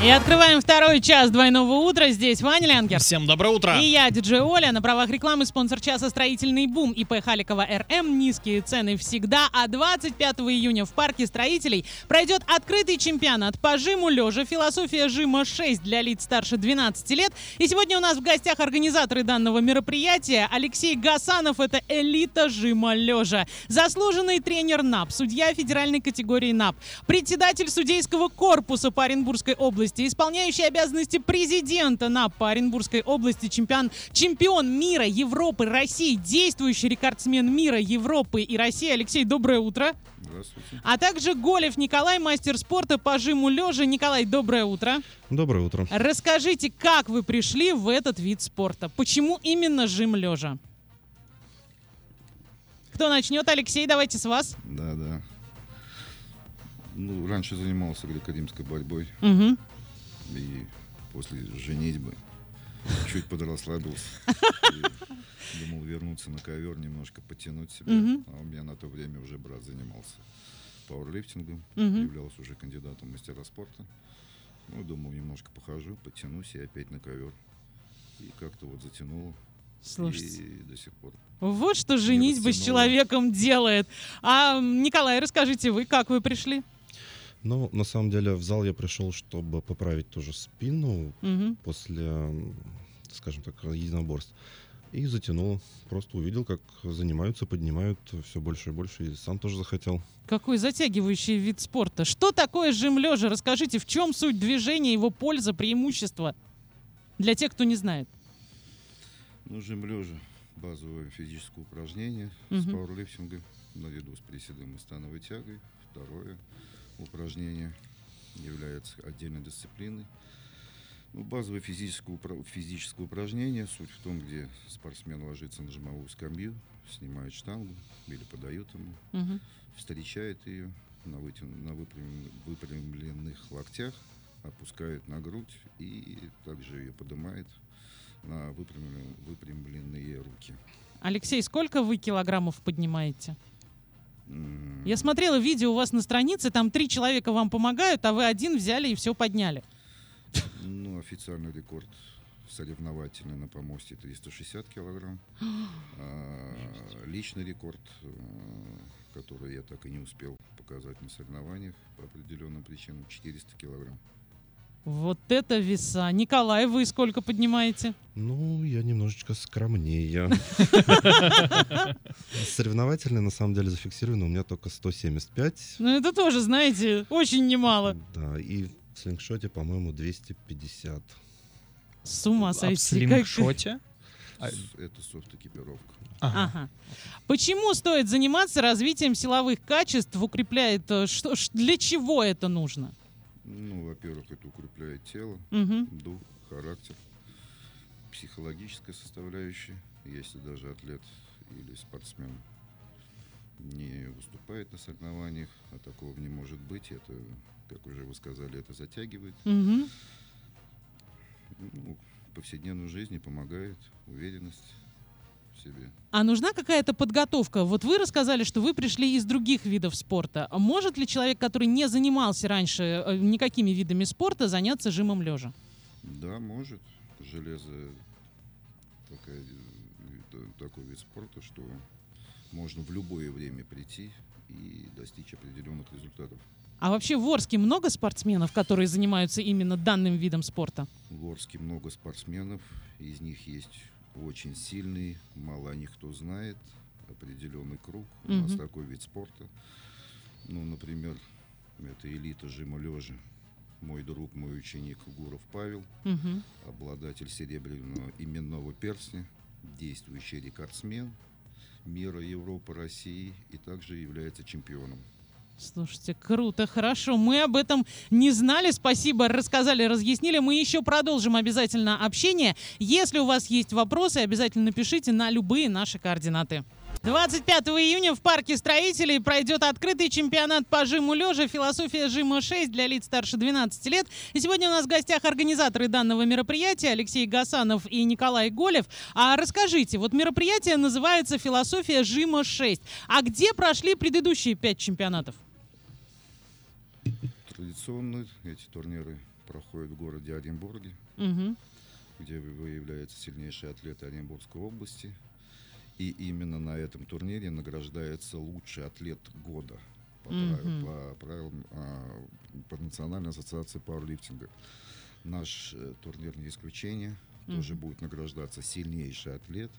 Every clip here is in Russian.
И открываем второй час двойного утра. Здесь Ваня Лянгер. Всем доброе утро. И я, диджей Оля, на правах рекламы спонсор часа «Строительный бум» ИП Халикова РМ. Низкие цены всегда. А 25 июня в парке строителей пройдет открытый чемпионат по жиму лежа. Философия жима 6 для лиц старше 12 лет. И сегодня у нас в гостях организаторы данного мероприятия. Алексей Гасанов, это элита жима лежа. Заслуженный тренер НАП, судья федеральной категории НАП, председатель судейского корпуса по Оренбургской области, исполняющий обязанности президента по Оренбургской области, чемпион, чемпион мира, Европы, России, действующий рекордсмен мира, Европы и России. Алексей, доброе утро. Здравствуйте. А также Голев Николай, мастер спорта по жиму лежа. Николай, доброе утро. Доброе утро. Расскажите, как вы пришли в этот вид спорта? Почему именно жим лежа? Кто начнет? Алексей, давайте с вас. Да. Ну, раньше занимался греко-римской борьбой. Угу. И после женитьбы чуть подрасслабился. Думал вернуться на ковер, немножко потянуть себя. Мгм. А у меня на то время уже брат занимался пауэрлифтингом, Мгм. являлся уже кандидатом в мастера спорта. Ну, думал, немножко похожу, потянусь и опять на ковер. И как-то вот затянуло. Слушайте. И до сих пор. Вот что женитьба с человеком делает. А, Николай, расскажите вы, как вы пришли? Ну, на самом деле, в зал я пришел, чтобы поправить тоже спину Мгм. после, скажем так, единоборств. И затянуло. Просто увидел, как занимаются, поднимают все больше и больше, и сам тоже захотел. Какой затягивающий вид спорта. Что такое жим лежа? Расскажите, в чем суть движения, его польза, преимущество? Для тех, кто не знает. Ну, жим лежа. Базовое физическое упражнение с Мгм. пауэрлифтингом наряду с приседом и становой тягой. Второе упражнение является отдельной дисциплиной. Ну, базовое физическое, физическое упражнение. Суть в том, где спортсмен ложится на жимовую скамью, снимает штангу или подает ему, Мгм. встречает ее на, вытяну- на выпрям- выпрямленных локтях, опускает на грудь и также ее поднимает на выпрямлен- выпрямленные руки. Алексей, сколько вы килограммов поднимаете? Я смотрела видео у вас на странице, там три человека вам помогают, а вы один взяли и все подняли. Ну, официальный рекорд соревновательный на помосте 360 килограмм. А личный рекорд, э, который я так и не успел показать на соревнованиях по определенным причинам, 400 килограмм. Вот это веса. Николай, вы сколько поднимаете? Ну, я немножечко скромнее. Соревновательный, на самом деле, зафиксировано у меня только 175. Ну это тоже, знаете, очень немало. Да, и в слингшоте, по-моему, 250. С ума А в сойти. слингшоте? А- Это софт-экипировка. Ага. Ага. Почему стоит заниматься развитием силовых качеств, укрепляет, э, что, для чего это нужно? Ну, во-первых, это укрепляет тело, Мгм. дух, характер, психологическая составляющая. Если даже атлет или спортсмен не выступает на соревнованиях, а такого не может быть, это, как уже вы сказали, это затягивает. Мгм. Ну, в повседневной жизни помогает уверенность себе. А нужна какая-то подготовка? Вот вы рассказали, что вы пришли из других видов спорта. А Может ли человек, который не занимался раньше э, никакими видами спорта, заняться жимом лежа? Да, может. Железо такая, э, та- такой вид спорта, что можно в любое время прийти и достичь определенных результатов. А вообще в Орске много спортсменов, которые занимаются именно данным видом спорта? В Орске много спортсменов, из них есть очень сильные, мало о них кто знает, определенный круг. У нас Мгм. такой вид спорта. Ну, например, это элита жима лежа. Мой друг, мой ученик Гуров Павел, Мгм. обладатель серебряного именного перстня, действующий рекордсмен мира, Европы, России и также является чемпионом. Слушайте, круто, хорошо. Мы об этом не знали. Спасибо, рассказали, разъяснили. Мы еще продолжим обязательно общение. Если у вас есть вопросы, обязательно напишите на любые наши координаты. 25 июня в парке строителей пройдет открытый чемпионат по жиму лежа «Философия жима 6» для лиц старше 12 лет. И сегодня у нас в гостях организаторы данного мероприятия Алексей Гасанов и Николай Голев. А расскажите, вот мероприятие называется «Философия жима 6». А где прошли предыдущие пять чемпионатов? Традиционно эти турниры проходит в городе Оренбурге, Мгм. где выявляются сильнейшие атлеты Оренбургской области. И именно на этом турнире награждается лучший атлет года по, Мгм. по правилам а, по Национальной ассоциации пауэрлифтинга. Наш э, турнир не исключение. Тоже Мгм. будет награждаться сильнейший атлет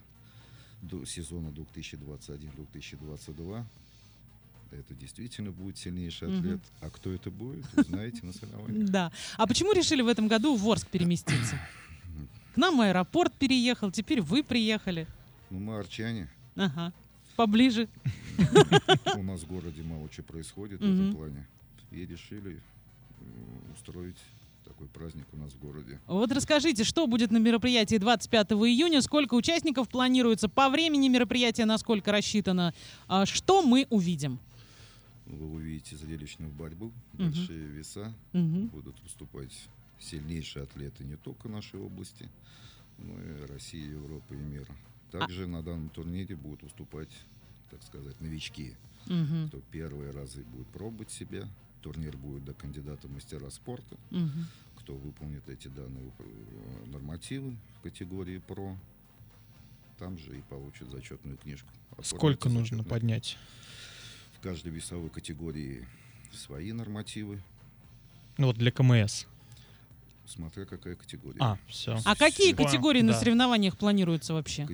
до сезона 2021-2022. Это действительно будет сильнейший атлет. А кто это будет, узнаете на соревнованиях. Да. А почему решили в этом году в Орск переместиться? К нам аэропорт переехал, теперь вы приехали. Ну, мы арчане. Ага. Поближе. У нас в городе мало чего происходит в этом плане. И решили э, устроить такой праздник у нас в городе. Вот расскажите, что будет на мероприятии 25 июня, сколько участников планируется, по времени мероприятия насколько рассчитано, а что мы увидим? Вы увидите зрелищную борьбу, большие веса. Мгм. Будут выступать сильнейшие атлеты не только нашей области, но и России, Европы и мира. А Также на данном турнире будут выступать, так сказать, новички, Мгм. кто первые разы будет пробовать себя. Турнир будет до кандидата в мастера спорта. Мгм. кто выполнит эти данные э, нормативы в категории ПРО, там же и получит зачетную книжку. Сколько нужно зачетная. поднять? В каждой весовой категории свои нормативы, Ну вот для КМС. смотря какая категория. А, все. А какие Понял, категории на да. соревнованиях планируются вообще?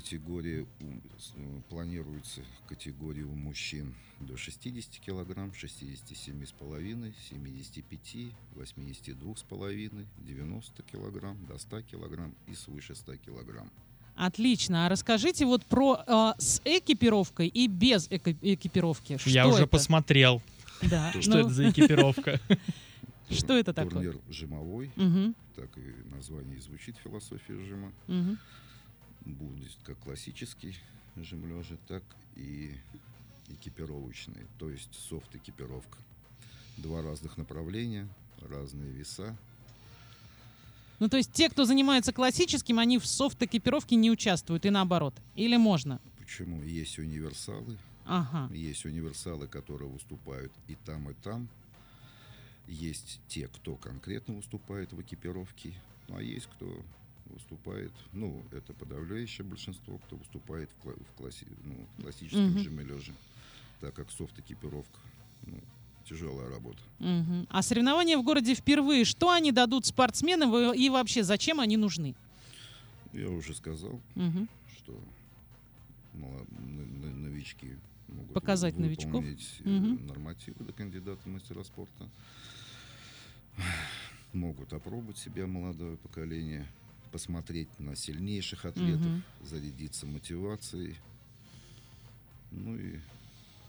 С- э, планируется категория у мужчин до 60 килограмм, 67,5, 75, 82,5, 90 килограмм, до 100 килограмм и свыше 100 килограмм. Отлично. А расскажите вот про э, с экипировкой и без эко- экипировки. Что Я уже это? посмотрел, Да. что ну, это за экипировка. Что это такое? Турнир жимовой, так и название и звучит философия жима. Будет как классический жим лежа, так и экипировочный, то есть софт-экипировка. Два разных направления, разные веса. Ну, то есть те, кто занимается классическим, они в софт-экипировке не участвуют, и наоборот. Или можно? Почему? Есть универсалы, Ага. есть универсалы, которые выступают и там, и там. Есть те, кто конкретно выступает в экипировке, ну, а есть кто выступает, ну, это подавляющее большинство, кто выступает в, кла- в класси- ну, в классическом Мгм. жиме лежа, так как софт-экипировка, ну, тяжелая работа. Мгм. А соревнования в городе впервые. Что они дадут спортсменам и вообще зачем они нужны? Я уже сказал, Мгм. что новички могут Показать новичков. Мгм. нормативы до кандидата мастера спорта. Могут опробовать себя молодое поколение, посмотреть на сильнейших атлетов, Мгм. зарядиться мотивацией, ну и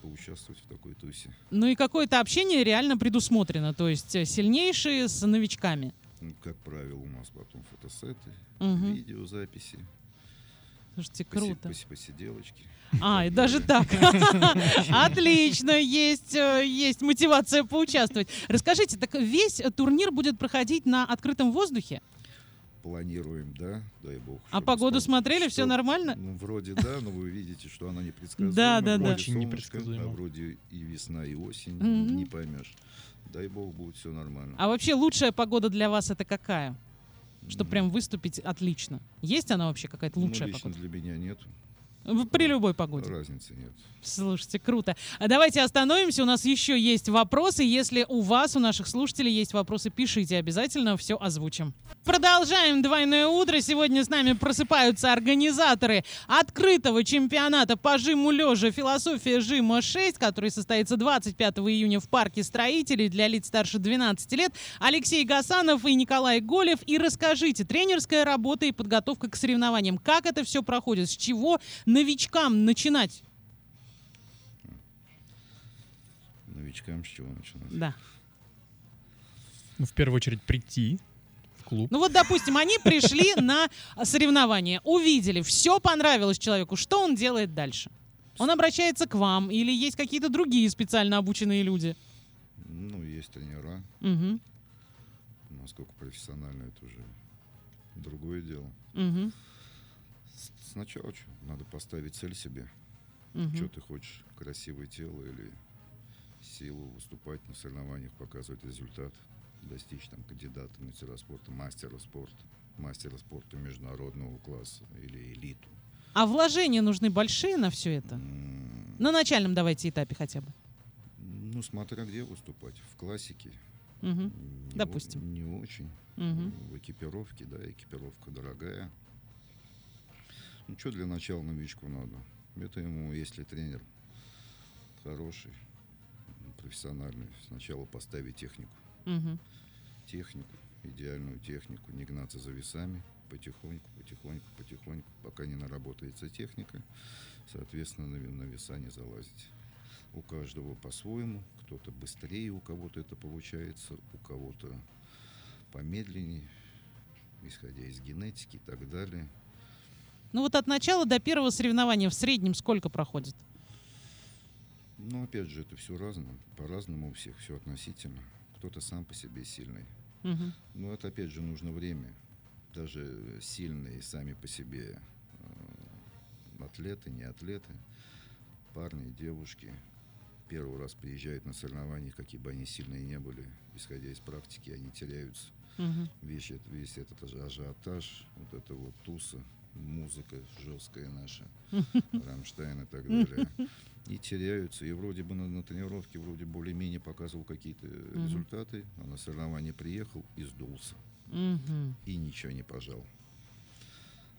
поучаствовать в такой тусе. Ну и какое-то общение реально предусмотрено, то есть э, сильнейшие с новичками. Ну, как правило, у нас потом фотосеты, Мгм. видеозаписи, Слушайте, круто. поси- посиделочки. А, и даже так. Отлично, есть, э, есть мотивация поучаствовать. Расскажите, так весь турнир будет проходить на открытом воздухе? Планируем, да, дай бог. А погоду спон- смотрели, все чтоб- нормально? Ну, вроде да, но вы видите, что она непредсказуема. Да, да, да. Очень солнышко, непредсказуемо. А вроде и весна, и осень, не поймешь. Дай бог, будет все нормально. А вообще лучшая погода для вас это какая? Чтобы М, прям выступить отлично. Есть она вообще какая-то ну, лучшая лично погода? для меня нет. При любой погоде. Разницы нет. Слушайте, круто. А Давайте остановимся. У нас еще есть вопросы. Если у вас, у наших слушателей есть вопросы, пишите обязательно, все озвучим. Продолжаем двойное утро. Сегодня с нами просыпаются организаторы открытого чемпионата по жиму лежа «Философия жима 6», который состоится 25 июня в парке строителей для лиц старше 12 лет. Алексей Гасанов и Николай Голев. И расскажите, тренерская работа и подготовка к соревнованиям. Как это все проходит? С чего новичкам начинать? Новичкам с чего начинать? Да. Ну, в первую очередь прийти клуб. Ну вот, допустим, они пришли на соревнования, увидели, все понравилось человеку. Что он делает дальше? Он обращается к вам или есть какие-то другие специально обученные люди? Ну, есть тренера. Угу, Насколько профессионально, это уже другое дело. угу, Сначала что? Надо поставить цель себе. угу. Что ты хочешь? Красивое тело или силу выступать на соревнованиях, показывать результат? Достичь там кандидата мастера спорта, мастера спорта, мастера спорта международного класса или элиту. А вложения нужны большие на все это? М, На начальном давайте этапе хотя бы. Ну, смотря где выступать. В классике. Мгм. не о- Допустим. Не очень. Мгм. В экипировке, да, экипировка дорогая. Ну, что для начала новичку надо? Это ему, если тренер хороший, профессиональный, сначала поставить технику. Мгм. Технику, идеальную технику, не гнаться за весами, потихоньку, потихоньку, потихоньку, пока не наработается техника, соответственно, на, ве- на веса не залазить. У каждого по-своему, кто-то быстрее, у кого-то это получается, у кого-то помедленнее, исходя из генетики и так далее. Ну вот от начала до первого соревнования в среднем сколько проходит? Но опять же, это все разно, по-разному у всех, все относительно. Кто-то сам по себе сильный. Мгм. Но это опять же нужно время. Даже сильные сами по себе э, атлеты, не атлеты, парни, девушки, первый раз приезжают на соревнования, какие бы они сильные не были, исходя из практики, они теряются. Мгм. Весь, этот- весь этот аж- ажиотаж, вот это вот туса, музыка жесткая наша, Рамштайн и так далее. И теряются. И вроде бы на, на тренировке вроде более-менее показывал какие-то результаты, а на соревнования приехал и сдулся. Мгм. И ничего не пожал.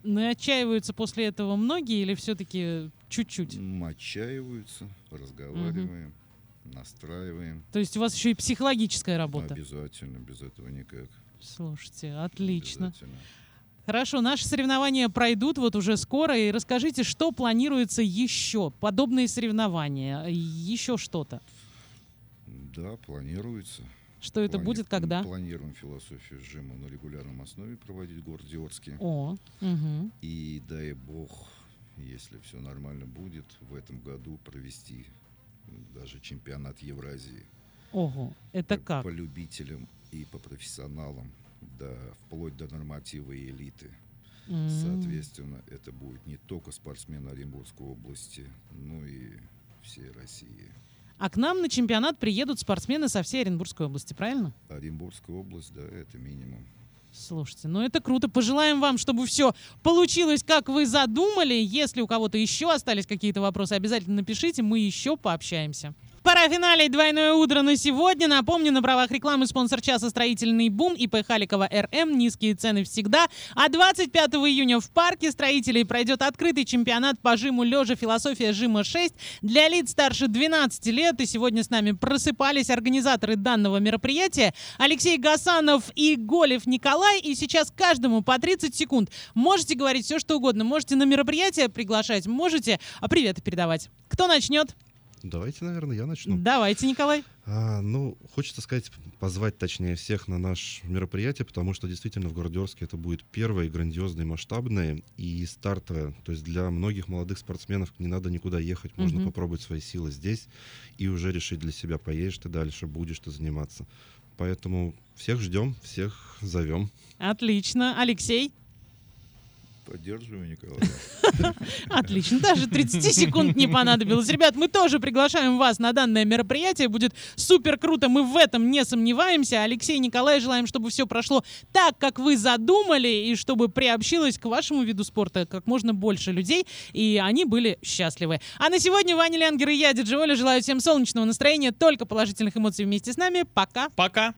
Ну и отчаиваются после этого многие или все-таки чуть-чуть? Отчаиваются, разговариваем, настраиваем. То есть у вас еще и психологическая работа? Обязательно, без этого никак. Слушайте, отлично. Обязательно. Хорошо, наши соревнования пройдут вот уже скоро. И расскажите, что планируется еще? Подобные соревнования? Еще что-то? Да, планируется. Что это Плани- будет, когда? Планируем философию жима на регулярном основе проводить в городе Орске. О, мгм. И дай бог, если все нормально будет, в этом году провести даже чемпионат Евразии. ого, это По- как? По любителям и по профессионалам, да, вплоть до норматива и элиты. М. Соответственно, это будет не только спортсмены Оренбургской области, но и всей России. А к нам на чемпионат приедут спортсмены со всей Оренбургской области, правильно? Оренбургская область, да, это минимум. Слушайте, ну это круто. Пожелаем вам, чтобы все получилось, как вы задумали. Если у кого-то еще остались какие-то вопросы, обязательно напишите, мы еще пообщаемся. Пора финалить двойное утро на сегодня. Напомню, на правах рекламы спонсор часа «Строительный бум» ИП Халикова РМ. Низкие цены всегда. А 25 июня в парке строителей пройдет открытый чемпионат по жиму лежа «Философия жима 6» для лиц старше 12 лет. И сегодня с нами просыпались организаторы данного мероприятия Алексей Гасанов и Голев Николай. И сейчас каждому по 30 секунд. Можете говорить все, что угодно. Можете на мероприятие приглашать, можете а приветы передавать. Кто начнет? Давайте, наверное, я начну. Давайте, Николай. А, ну, хочется сказать, позвать точнее всех на наше мероприятие, потому что действительно в городе Орске это будет первое грандиозное, масштабное и стартовое. То есть для многих молодых спортсменов не надо никуда ехать, можно Мгм. попробовать свои силы здесь и уже решить для себя, поедешь ты дальше, будешь ты заниматься. Поэтому всех ждем, всех зовем. Отлично. Алексей? Поддерживаю, Николай. Отлично. Даже 30 секунд не понадобилось. Ребят, мы тоже приглашаем вас на данное мероприятие. Будет супер круто. Мы в этом не сомневаемся. Алексей и Николай желаем, чтобы все прошло так, как вы задумали, и чтобы приобщилось к вашему виду спорта как можно больше людей, и они были счастливы. А на сегодня Ваня Лянгер и я, Диджи Оля, желаю всем солнечного настроения, только положительных эмоций вместе с нами. Пока. Пока.